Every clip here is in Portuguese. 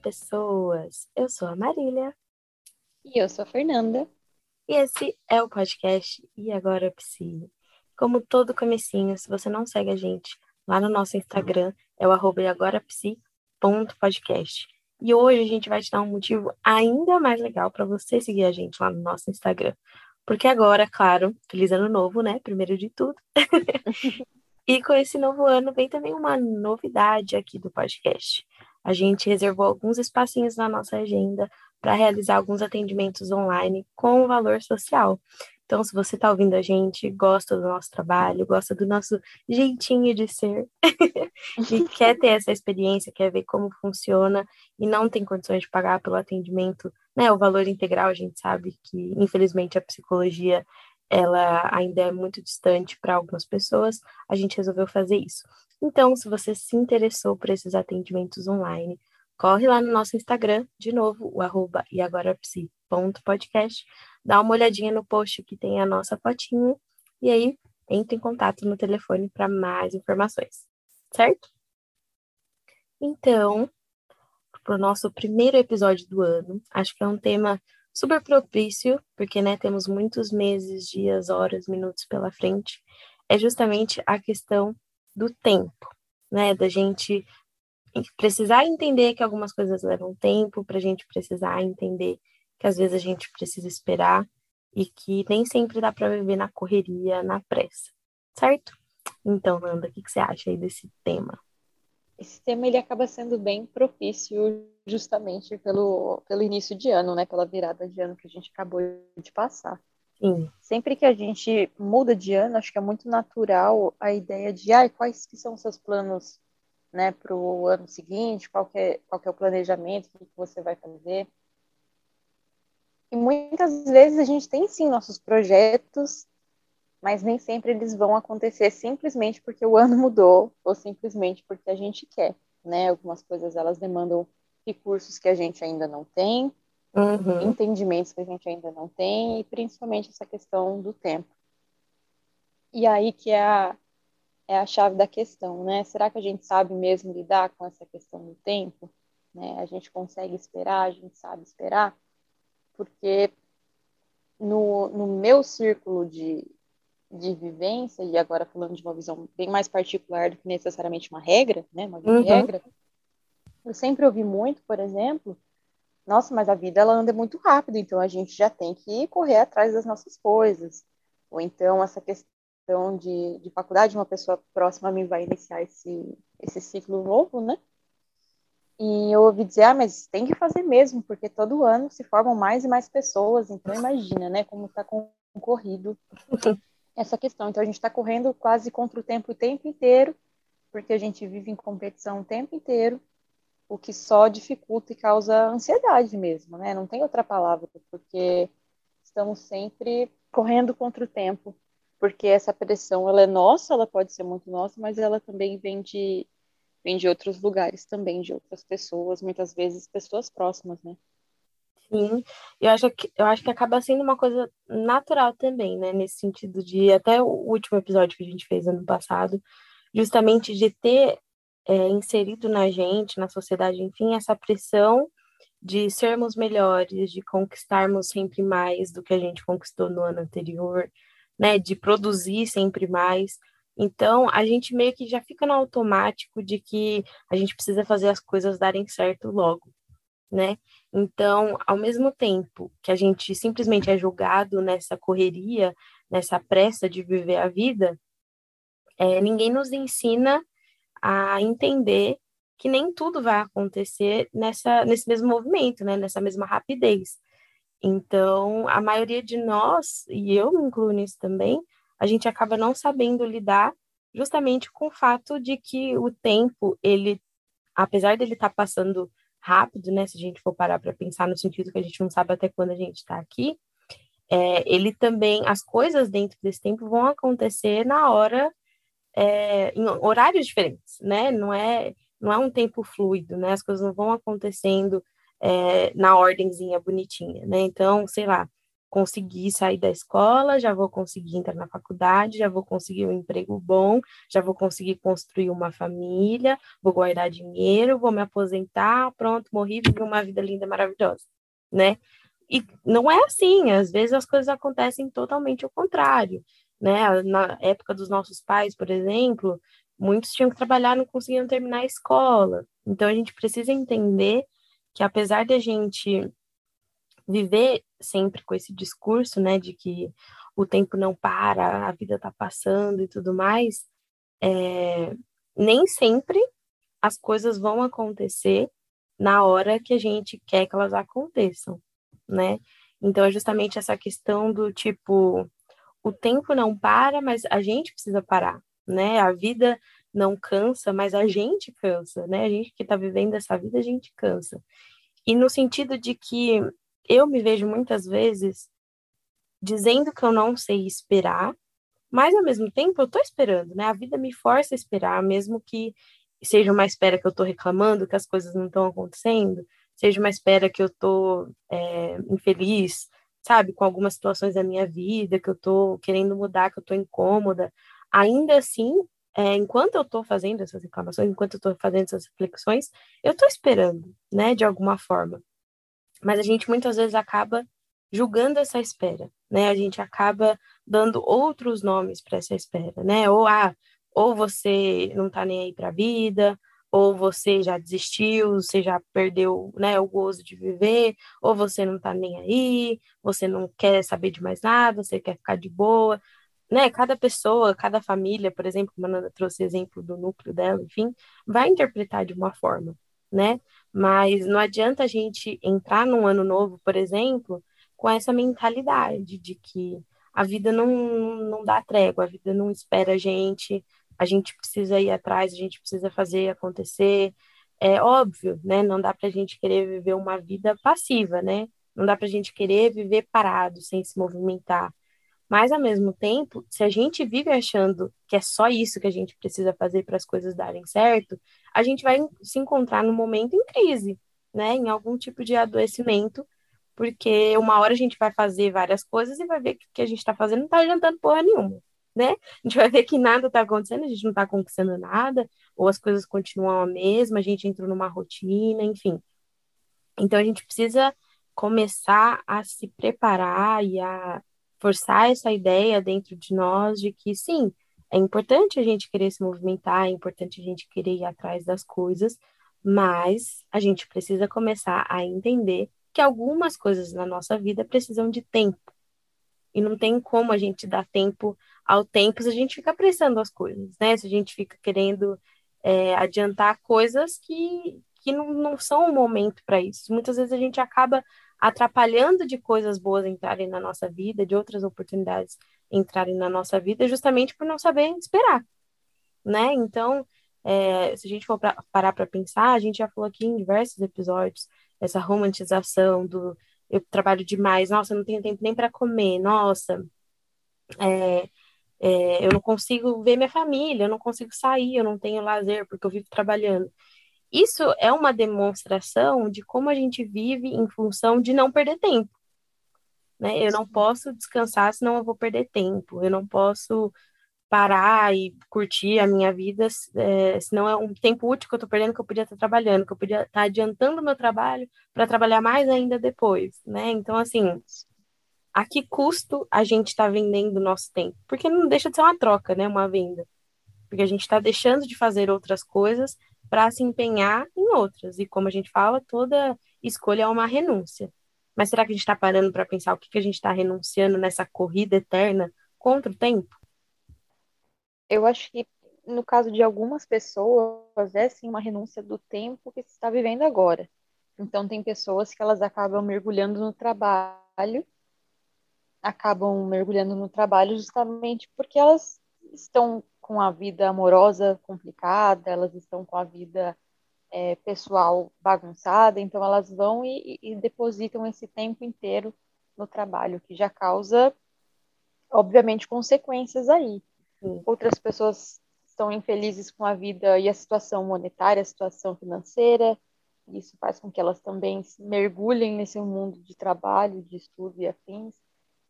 pessoas! Eu sou a Marília. E eu sou a Fernanda. E esse é o podcast E Agora Psi. Como todo comecinho, se você não segue a gente lá no nosso Instagram, é o arroba eagorapsi.podcast. E hoje a gente vai te dar um motivo ainda mais legal para você seguir a gente lá no nosso Instagram. Porque agora, claro, feliz ano novo, né? Primeiro de tudo. e com esse novo ano vem também uma novidade aqui do podcast a gente reservou alguns espacinhos na nossa agenda para realizar alguns atendimentos online com valor social. Então, se você está ouvindo a gente, gosta do nosso trabalho, gosta do nosso jeitinho de ser, e quer ter essa experiência, quer ver como funciona e não tem condições de pagar pelo atendimento, né, o valor integral, a gente sabe que, infelizmente, a psicologia ela ainda é muito distante para algumas pessoas, a gente resolveu fazer isso. Então, se você se interessou por esses atendimentos online, corre lá no nosso Instagram, de novo, o arroba dá uma olhadinha no post que tem a nossa fotinha, e aí entre em contato no telefone para mais informações, certo? Então, para o nosso primeiro episódio do ano, acho que é um tema super propício, porque né, temos muitos meses, dias, horas, minutos pela frente, é justamente a questão do tempo, né? Da gente precisar entender que algumas coisas levam tempo, para a gente precisar entender que às vezes a gente precisa esperar e que nem sempre dá para viver na correria, na pressa, certo? Então, Nanda, o que, que você acha aí desse tema? Esse tema ele acaba sendo bem propício justamente pelo, pelo início de ano, né? Pela virada de ano que a gente acabou de passar. Sim. Sempre que a gente muda de ano, acho que é muito natural a ideia de ah, quais que são seus planos né, para o ano seguinte, qual é, qual é o planejamento, o que você vai fazer. E muitas vezes a gente tem sim nossos projetos, mas nem sempre eles vão acontecer simplesmente porque o ano mudou ou simplesmente porque a gente quer, né? Algumas coisas elas demandam recursos que a gente ainda não tem, uhum. entendimentos que a gente ainda não tem, e principalmente essa questão do tempo. E aí que é a, é a chave da questão, né? Será que a gente sabe mesmo lidar com essa questão do tempo? Né? A gente consegue esperar, a gente sabe esperar? Porque no, no meu círculo de, de vivência, e agora falando de uma visão bem mais particular do que necessariamente uma regra, né? Uma uhum. regra, eu sempre ouvi muito, por exemplo, nossa, mas a vida ela anda muito rápido, então a gente já tem que correr atrás das nossas coisas. Ou então essa questão de, de faculdade, uma pessoa próxima a mim vai iniciar esse, esse ciclo novo, né? E eu ouvi dizer, ah, mas tem que fazer mesmo, porque todo ano se formam mais e mais pessoas, então imagina, né, como está concorrido essa questão. Então a gente está correndo quase contra o tempo o tempo inteiro, porque a gente vive em competição o tempo inteiro, o que só dificulta e causa ansiedade mesmo, né? Não tem outra palavra, porque estamos sempre correndo contra o tempo, porque essa pressão ela é nossa, ela pode ser muito nossa, mas ela também vem de vem de outros lugares também, de outras pessoas, muitas vezes pessoas próximas, né? Sim, eu acho que eu acho que acaba sendo uma coisa natural também, né? Nesse sentido de até o último episódio que a gente fez ano passado, justamente de ter é, inserido na gente, na sociedade, enfim, essa pressão de sermos melhores, de conquistarmos sempre mais do que a gente conquistou no ano anterior, né, de produzir sempre mais. Então, a gente meio que já fica no automático de que a gente precisa fazer as coisas darem certo logo, né? Então, ao mesmo tempo que a gente simplesmente é julgado nessa correria, nessa pressa de viver a vida, é, ninguém nos ensina a entender que nem tudo vai acontecer nessa, nesse mesmo movimento, né? nessa mesma rapidez. Então, a maioria de nós, e eu me incluo nisso também, a gente acaba não sabendo lidar justamente com o fato de que o tempo, ele, apesar dele estar tá passando rápido, né? Se a gente for parar para pensar no sentido que a gente não sabe até quando a gente está aqui, é, ele também, as coisas dentro desse tempo vão acontecer na hora é, em horários diferentes, né? Não é, não é um tempo fluido, né? As coisas não vão acontecendo é, na ordemzinha bonitinha, né? Então, sei lá, conseguir sair da escola, já vou conseguir entrar na faculdade, já vou conseguir um emprego bom, já vou conseguir construir uma família, vou guardar dinheiro, vou me aposentar, pronto, morri, vivi uma vida linda, maravilhosa, né? E não é assim, às vezes as coisas acontecem totalmente ao contrário, né? Na época dos nossos pais, por exemplo, muitos tinham que trabalhar, não conseguiam terminar a escola. Então a gente precisa entender que apesar de a gente viver sempre com esse discurso, né, de que o tempo não para, a vida está passando e tudo mais, é, nem sempre as coisas vão acontecer na hora que a gente quer que elas aconteçam, né? Então é justamente essa questão do tipo, o tempo não para, mas a gente precisa parar, né? A vida não cansa, mas a gente cansa, né? A gente que está vivendo essa vida, a gente cansa. E no sentido de que eu me vejo muitas vezes dizendo que eu não sei esperar, mas ao mesmo tempo eu estou esperando, né? A vida me força a esperar, mesmo que seja uma espera que eu estou reclamando, que as coisas não estão acontecendo, seja uma espera que eu estou é, infeliz, sabe, com algumas situações da minha vida, que eu estou querendo mudar, que eu estou incômoda. Ainda assim, é, enquanto eu estou fazendo essas reclamações, enquanto eu estou fazendo essas reflexões, eu estou esperando, né, de alguma forma. Mas a gente muitas vezes acaba julgando essa espera, né? A gente acaba dando outros nomes para essa espera, né? Ou ah, ou você não está nem aí para a vida, ou você já desistiu, você já perdeu, né, o gozo de viver, ou você não está nem aí, você não quer saber de mais nada, você quer ficar de boa, né? Cada pessoa, cada família, por exemplo, a Mananda trouxe exemplo do núcleo dela, enfim, vai interpretar de uma forma, né? Mas não adianta a gente entrar num ano novo, por exemplo, com essa mentalidade de que a vida não, não dá trégua, a vida não espera a gente, a gente precisa ir atrás, a gente precisa fazer acontecer. É óbvio, né? Não dá para a gente querer viver uma vida passiva, né? Não dá para a gente querer viver parado, sem se movimentar. Mas, ao mesmo tempo, se a gente vive achando que é só isso que a gente precisa fazer para as coisas darem certo, a gente vai se encontrar no momento em crise, né? Em algum tipo de adoecimento, porque uma hora a gente vai fazer várias coisas e vai ver que o que a gente está fazendo não está adiantando porra nenhuma, né? A gente vai ver que nada está acontecendo, a gente não está conquistando nada, ou as coisas continuam a mesma, a gente entrou numa rotina, enfim. Então, a gente precisa começar a se preparar e a forçar essa ideia dentro de nós de que sim, é importante a gente querer se movimentar, é importante a gente querer ir atrás das coisas, mas a gente precisa começar a entender que algumas coisas na nossa vida precisam de tempo. E não tem como a gente dar tempo ao tempo se a gente fica apressando as coisas, né? Se a gente fica querendo é, adiantar coisas que, que não, não são o momento para isso. Muitas vezes a gente acaba atrapalhando de coisas boas entrarem na nossa vida, de outras oportunidades entrarem na nossa vida, justamente por não saber esperar, né? Então, é, se a gente for pra, parar para pensar, a gente já falou aqui em diversos episódios essa romantização do eu trabalho demais, nossa, não tenho tempo nem para comer, nossa, é, é, eu não consigo ver minha família, eu não consigo sair, eu não tenho lazer porque eu vivo trabalhando. Isso é uma demonstração de como a gente vive em função de não perder tempo. Né? Eu não posso descansar, senão eu vou perder tempo. Eu não posso parar e curtir a minha vida, é, senão é um tempo útil que eu estou perdendo que eu podia estar trabalhando, que eu podia estar adiantando o meu trabalho para trabalhar mais ainda depois, né? Então, assim, a que custo a gente está vendendo o nosso tempo? Porque não deixa de ser uma troca, né? Uma venda. Porque a gente está deixando de fazer outras coisas para se empenhar em outras. E como a gente fala, toda escolha é uma renúncia. Mas será que a gente está parando para pensar o que, que a gente está renunciando nessa corrida eterna contra o tempo? Eu acho que no caso de algumas pessoas é sim uma renúncia do tempo que se está vivendo agora. Então tem pessoas que elas acabam mergulhando no trabalho, acabam mergulhando no trabalho justamente porque elas estão com a vida amorosa complicada, elas estão com a vida é, pessoal bagunçada, então elas vão e, e, depositam esse tempo inteiro no trabalho, que já causa, obviamente, consequências aí. Sim. Outras pessoas estão infelizes com a vida e a situação monetária, a situação financeira, isso faz com que elas também mergulhem nesse mundo de trabalho, de estudo e afins.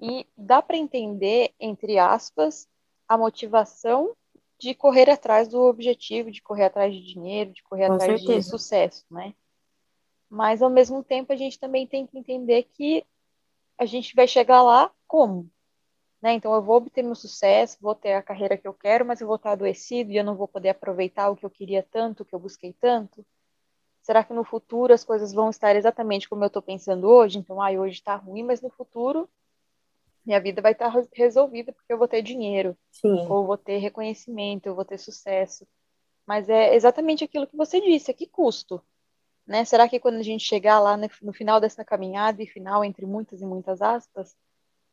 E dá para entender, entre aspas, a motivação de correr atrás do objetivo, de correr atrás de dinheiro, de correr Com atrás certeza. de sucesso, né? Mas ao mesmo tempo a gente também tem que entender que a gente vai chegar lá como? Né? Então eu vou obter meu sucesso, vou ter a carreira que eu quero, mas eu vou estar adoecido e eu não vou poder aproveitar o que eu queria tanto, o que eu busquei tanto. Será que no futuro as coisas vão estar exatamente como eu estou pensando hoje? Então, ah, hoje está ruim, mas no futuro minha vida vai estar resolvida porque eu vou ter dinheiro, Sim. ou vou ter reconhecimento, eu vou ter sucesso. Mas é exatamente aquilo que você disse, a que custo? Né? Será que quando a gente chegar lá no final dessa caminhada, e final entre muitas e muitas aspas,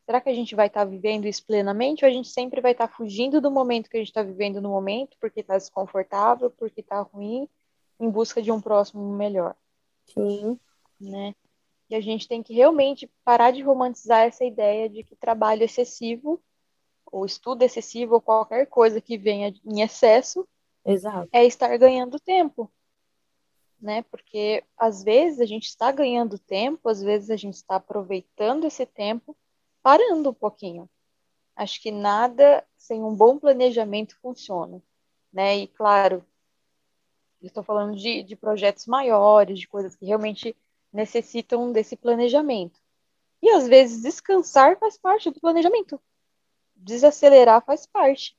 será que a gente vai estar vivendo isso plenamente ou a gente sempre vai estar fugindo do momento que a gente está vivendo no momento, porque está desconfortável, porque está ruim, em busca de um próximo melhor? Sim. Né? E a gente tem que realmente parar de romantizar essa ideia de que trabalho excessivo, ou estudo excessivo, ou qualquer coisa que venha em excesso, Exato. é estar ganhando tempo. Né? Porque às vezes a gente está ganhando tempo, às vezes a gente está aproveitando esse tempo, parando um pouquinho. Acho que nada sem um bom planejamento funciona. Né? E claro, estou falando de, de projetos maiores, de coisas que realmente necessitam desse planejamento. E às vezes descansar faz parte do planejamento. Desacelerar faz parte,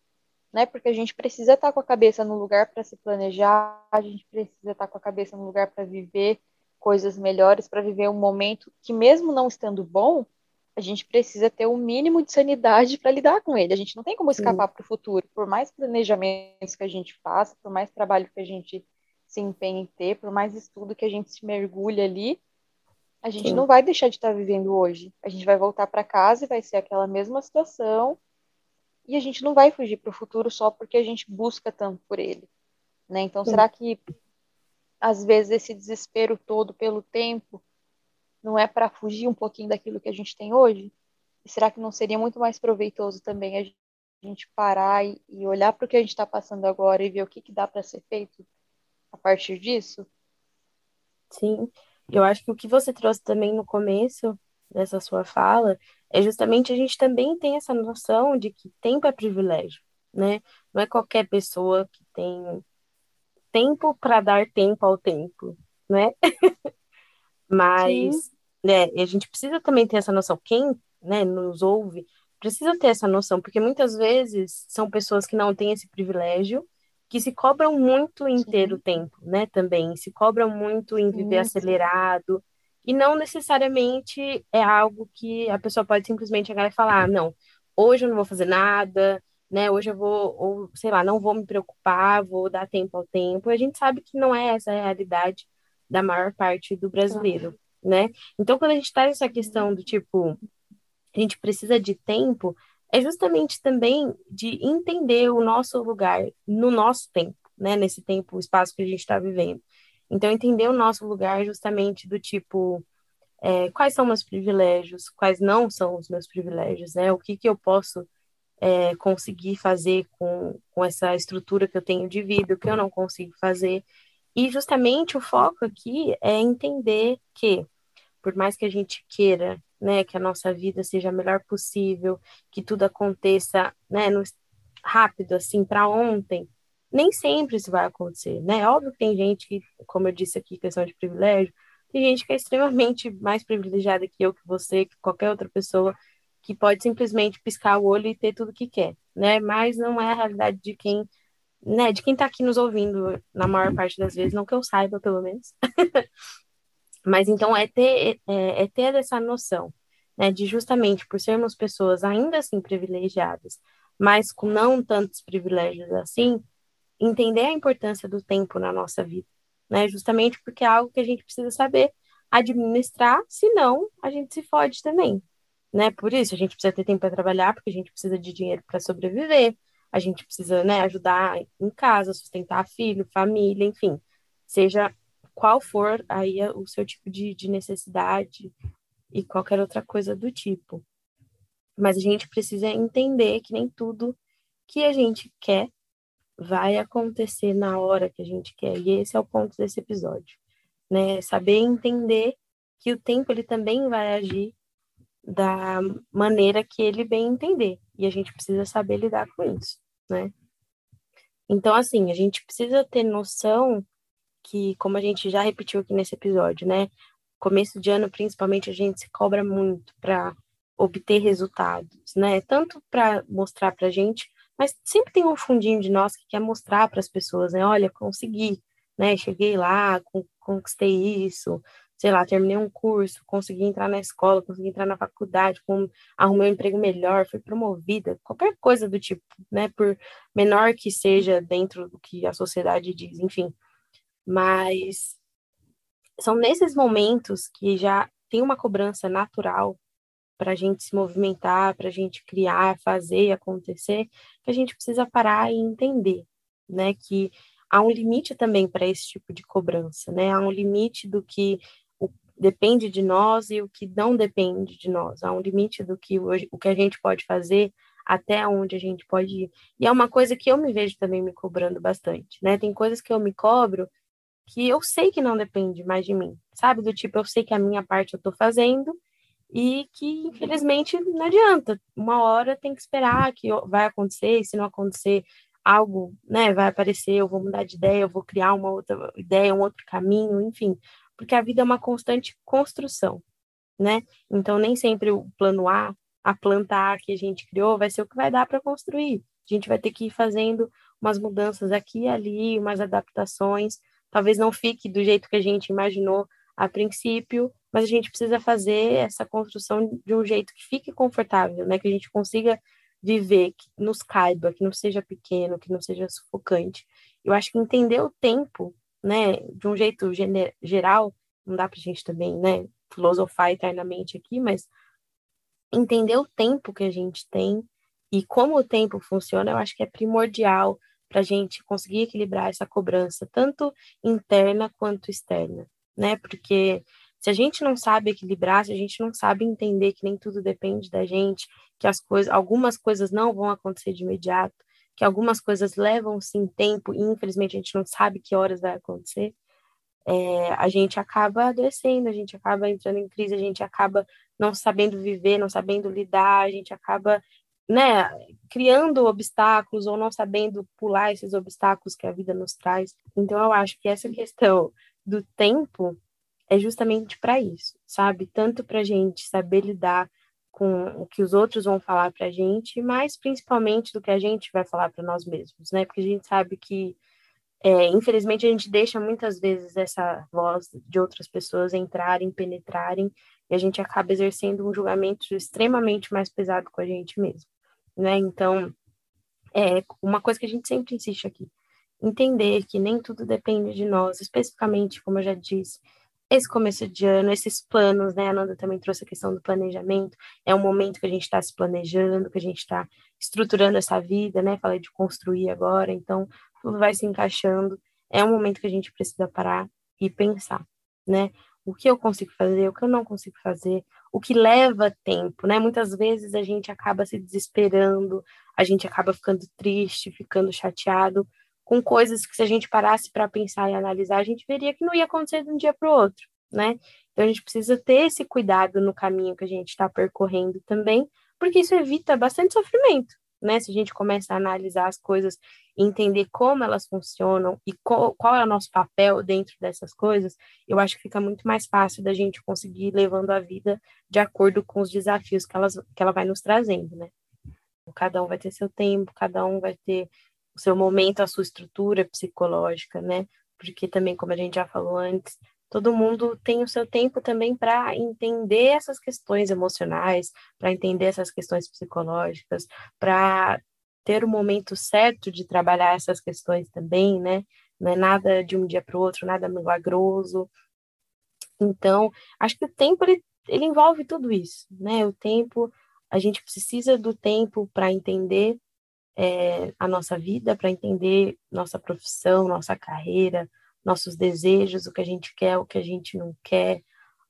né? Porque a gente precisa estar com a cabeça no lugar para se planejar, a gente precisa estar com a cabeça no lugar para viver coisas melhores, para viver um momento que mesmo não estando bom, a gente precisa ter o um mínimo de sanidade para lidar com ele. A gente não tem como escapar para o futuro, por mais planejamentos que a gente faça, por mais trabalho que a gente se empenha em ter, por mais estudo que a gente se mergulhe ali, a gente Sim. não vai deixar de estar vivendo hoje. A gente vai voltar para casa e vai ser aquela mesma situação. E a gente não vai fugir para o futuro só porque a gente busca tanto por ele. Né? Então, Sim. será que às vezes esse desespero todo pelo tempo não é para fugir um pouquinho daquilo que a gente tem hoje? E será que não seria muito mais proveitoso também a gente parar e, e olhar para o que a gente está passando agora e ver o que, que dá para ser feito a partir disso? Sim, eu acho que o que você trouxe também no começo dessa sua fala é justamente a gente também tem essa noção de que tempo é privilégio, né? Não é qualquer pessoa que tem tempo para dar tempo ao tempo, né? Mas, Sim. né, a gente precisa também ter essa noção. Quem, né, nos ouve precisa ter essa noção, porque muitas vezes são pessoas que não têm esse privilégio que se cobram muito em ter o tempo, né, também, se cobram muito em viver Sim. acelerado, e não necessariamente é algo que a pessoa pode simplesmente chegar e falar, ah, não, hoje eu não vou fazer nada, né, hoje eu vou, ou sei lá, não vou me preocupar, vou dar tempo ao tempo, a gente sabe que não é essa a realidade da maior parte do brasileiro, né, então quando a gente está nessa questão do tipo, a gente precisa de tempo, é justamente também de entender o nosso lugar no nosso tempo, né? Nesse tempo, o espaço que a gente está vivendo. Então, entender o nosso lugar justamente do tipo, é, quais são meus privilégios, quais não são os meus privilégios, né? O que, que eu posso é, conseguir fazer com, com essa estrutura que eu tenho de vida, o que eu não consigo fazer. E justamente o foco aqui é entender que, por mais que a gente queira né, que a nossa vida seja a melhor possível, que tudo aconteça, né, no, rápido, assim, para ontem. Nem sempre isso vai acontecer, né? Óbvio que tem gente que, como eu disse aqui, questão de privilégio, tem gente que é extremamente mais privilegiada que eu, que você, que qualquer outra pessoa, que pode simplesmente piscar o olho e ter tudo que quer, né? Mas não é a realidade de quem, né, de quem está aqui nos ouvindo, na maior parte das vezes, não que eu saiba, pelo menos. Mas então é ter, é, é ter essa noção, né, de justamente por sermos pessoas ainda assim privilegiadas, mas com não tantos privilégios assim, entender a importância do tempo na nossa vida, né, justamente porque é algo que a gente precisa saber administrar, senão a gente se fode também, né? Por isso a gente precisa ter tempo para trabalhar, porque a gente precisa de dinheiro para sobreviver, a gente precisa, né, ajudar em casa, sustentar filho, família, enfim, seja qual for aí o seu tipo de, de necessidade e qualquer outra coisa do tipo. Mas a gente precisa entender que nem tudo que a gente quer vai acontecer na hora que a gente quer. E esse é o ponto desse episódio, né? Saber entender que o tempo ele também vai agir da maneira que ele bem entender. E a gente precisa saber lidar com isso, né? Então, assim, a gente precisa ter noção que, como a gente já repetiu aqui nesse episódio, né? Começo de ano, principalmente, a gente se cobra muito para obter resultados, né? Tanto para mostrar para a gente, mas sempre tem um fundinho de nós que quer mostrar para as pessoas, né? Olha, consegui, né? Cheguei lá, conquistei isso, sei lá, terminei um curso, consegui entrar na escola, consegui entrar na faculdade, arrumei um emprego melhor, fui promovida, qualquer coisa do tipo, né, por menor que seja dentro do que a sociedade diz, enfim. Mas são nesses momentos que já tem uma cobrança natural para a gente se movimentar, para a gente criar, fazer acontecer, que a gente precisa parar e entender, né, que há um limite também para esse tipo de cobrança, né? Há um limite do que depende de nós e o que não depende de nós. Há um limite do que hoje, o que a gente pode fazer até onde a gente pode ir. E é uma coisa que eu me vejo também me cobrando bastante, né? Tem coisas que eu me cobro que eu sei que não depende mais de mim, sabe? Do tipo, eu sei que a minha parte eu estou fazendo e que, infelizmente, não adianta. Uma hora tem que esperar que vai acontecer, e se não acontecer, algo, né, vai aparecer, eu vou mudar de ideia, eu vou criar uma outra ideia, um outro caminho, enfim porque a vida é uma constante construção, né? Então, nem sempre o plano A, a planta A que a gente criou, vai ser o que vai dar para construir. A gente vai ter que ir fazendo umas mudanças aqui e ali, umas adaptações. Talvez não fique do jeito que a gente imaginou a princípio, mas a gente precisa fazer essa construção de um jeito que fique confortável, né? Que a gente consiga viver, que nos caiba, que não seja pequeno, que não seja sufocante. Eu acho que entender o tempo né, de um jeito geral, não dá para a gente também, né, filosofar eternamente aqui, mas entender o tempo que a gente tem e como o tempo funciona, eu acho que é primordial para a gente conseguir equilibrar essa cobrança, tanto interna quanto externa, né? Porque se a gente não sabe equilibrar, se a gente não sabe entender que nem tudo depende da gente, que as coisas, algumas coisas não vão acontecer de imediato, que algumas coisas levam sim tempo e infelizmente a gente não sabe que horas vai acontecer, é, a gente acaba adoecendo, a gente acaba entrando em crise, a gente acaba não sabendo viver, não sabendo lidar, a gente acaba né, criando obstáculos ou não sabendo pular esses obstáculos que a vida nos traz. Então eu acho que essa questão do tempo é justamente para isso, sabe? Tanto para a gente saber lidar com o que os outros vão falar para a gente, mas principalmente do que a gente vai falar para nós mesmos, né? Porque a gente sabe que, é, infelizmente, a gente deixa muitas vezes essa voz de outras pessoas entrarem, penetrarem, e a gente acaba exercendo um julgamento extremamente mais pesado com a gente mesmo, né? Então, é uma coisa que a gente sempre insiste aqui, entender que nem tudo depende de nós, especificamente, como eu já disse, esse começo de ano, esses planos, né? A Nanda também trouxe a questão do planejamento. É um momento que a gente está se planejando, que a gente está estruturando essa vida, né? Falei de construir agora, então tudo vai se encaixando. É um momento que a gente precisa parar e pensar, né? O que eu consigo fazer, o que eu não consigo fazer, o que leva tempo, né? Muitas vezes a gente acaba se desesperando, a gente acaba ficando triste, ficando chateado com coisas que se a gente parasse para pensar e analisar, a gente veria que não ia acontecer de um dia para o outro, né? Então a gente precisa ter esse cuidado no caminho que a gente está percorrendo também, porque isso evita bastante sofrimento, né? Se a gente começa a analisar as coisas entender como elas funcionam e qual, qual é o nosso papel dentro dessas coisas, eu acho que fica muito mais fácil da gente conseguir ir levando a vida de acordo com os desafios que, elas, que ela vai nos trazendo, né? Cada um vai ter seu tempo, cada um vai ter o seu momento, a sua estrutura psicológica, né? Porque também, como a gente já falou antes, todo mundo tem o seu tempo também para entender essas questões emocionais, para entender essas questões psicológicas, para ter o momento certo de trabalhar essas questões também, né? Não é nada de um dia para o outro, nada milagroso. Então, acho que o tempo ele, ele envolve tudo isso, né? O tempo, a gente precisa do tempo para entender é, a nossa vida, para entender nossa profissão, nossa carreira, nossos desejos, o que a gente quer, o que a gente não quer,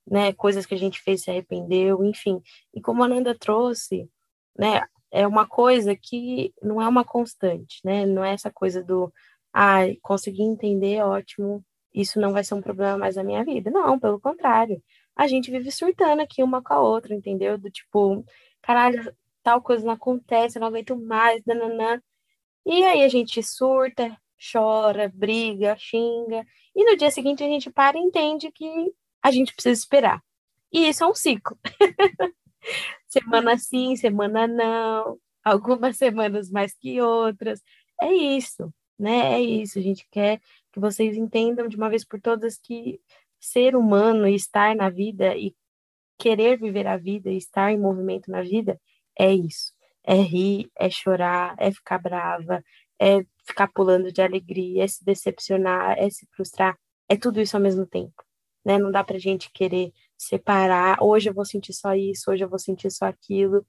né, coisas que a gente fez se arrependeu, enfim. E como a Nanda trouxe, né, é uma coisa que não é uma constante, né, não é essa coisa do, ah, consegui entender, ótimo, isso não vai ser um problema mais na minha vida. Não, pelo contrário. a gente vive surtando aqui uma com a outra, entendeu? Do tipo, caralho, tal coisa não acontece, eu não aguento mais, nananã. E aí a gente surta, chora, briga, xinga, e no dia seguinte a gente para e entende que a gente precisa esperar. E isso é um ciclo. semana sim, semana não, algumas semanas mais que outras. É isso, né? É isso. A gente quer que vocês entendam de uma vez por todas que ser humano e estar na vida e querer viver a vida e estar em movimento na vida é isso. É rir, é chorar, é ficar brava, é ficar pulando de alegria, é se decepcionar, é se frustrar, é tudo isso ao mesmo tempo, né? Não dá pra gente querer separar, hoje eu vou sentir só isso, hoje eu vou sentir só aquilo.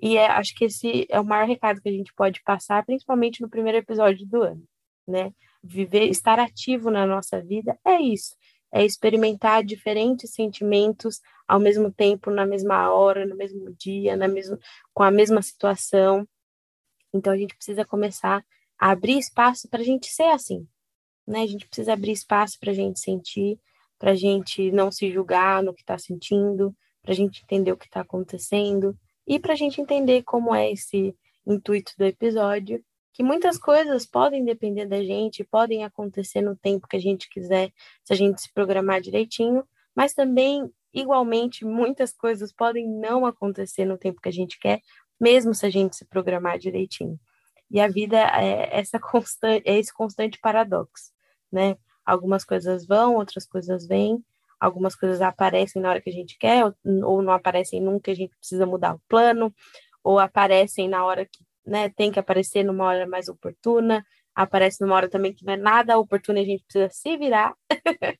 E é, acho que esse é o maior recado que a gente pode passar, principalmente no primeiro episódio do ano, né? Viver, estar ativo na nossa vida é isso, é experimentar diferentes sentimentos ao mesmo tempo, na mesma hora, no mesmo dia, na mesma, com a mesma situação. Então a gente precisa começar abrir espaço para a gente ser assim, né? A gente precisa abrir espaço para a gente sentir, para a gente não se julgar no que está sentindo, para a gente entender o que está acontecendo e para a gente entender como é esse intuito do episódio, que muitas coisas podem depender da gente, podem acontecer no tempo que a gente quiser, se a gente se programar direitinho, mas também, igualmente, muitas coisas podem não acontecer no tempo que a gente quer, mesmo se a gente se programar direitinho. E a vida é, essa constante, é esse constante paradoxo, né? Algumas coisas vão, outras coisas vêm, algumas coisas aparecem na hora que a gente quer, ou, não aparecem nunca, a gente precisa mudar o plano, ou aparecem na hora que né, tem que aparecer numa hora mais oportuna, aparece numa hora também que não é nada oportuna e a gente precisa se virar.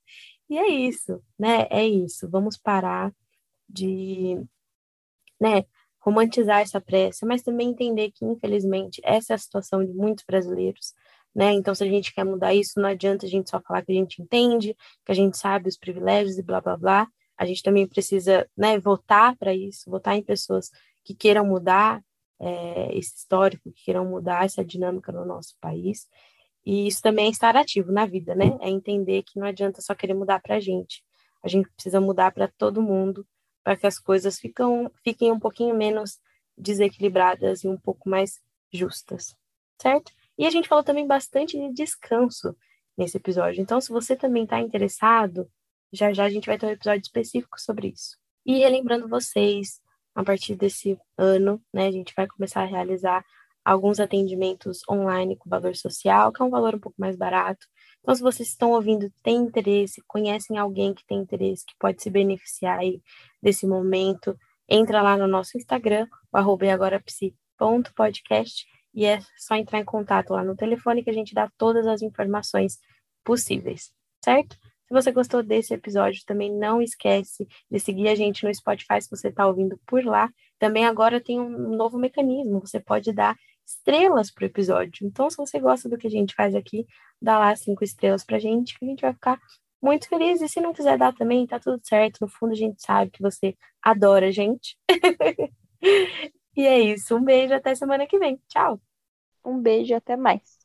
e é isso, né? É isso. Vamos parar de, né, romantizar essa pressa, mas também entender que, infelizmente, essa é a situação de muitos brasileiros, né? Então, se a gente quer mudar isso, não adianta a gente só falar que a gente entende, que a gente sabe os privilégios e blá blá blá. A gente também precisa, né, votar para isso, votar em pessoas que queiram mudar é, esse histórico, que queiram mudar essa dinâmica no nosso país. E isso também é estar ativo na vida, né? É entender que não adianta só querer mudar para a gente. A gente precisa mudar para todo mundo, para que as coisas ficam, fiquem um pouquinho menos desequilibradas e um pouco mais justas, certo? E a gente falou também bastante de descanso nesse episódio. Então, se você também está interessado, já já a gente vai ter um episódio específico sobre isso. E relembrando vocês, a partir desse ano, né, a gente vai começar a realizar alguns atendimentos online com valor social, que é um valor um pouco mais barato. Então, se vocês estão ouvindo, têm interesse, conhecem alguém que tem interesse, que pode se beneficiar aí desse momento, entra lá no nosso Instagram, o arroba agorapsi.podcast, e é só entrar em contato lá no telefone que a gente dá todas as informações possíveis, certo? Se você gostou desse episódio, também não esquece de seguir a gente no Spotify se você está ouvindo por lá. Também agora tem um novo mecanismo, você pode dar estrelas para o episódio. Então, se você gosta do que a gente faz aqui, dá lá cinco estrelas para a gente, que a gente vai ficar muito feliz. E se não quiser dar também, tá tudo certo. No fundo, a gente sabe que você adora a gente. e é isso. Um beijo até semana que vem. Tchau. Um beijo até mais.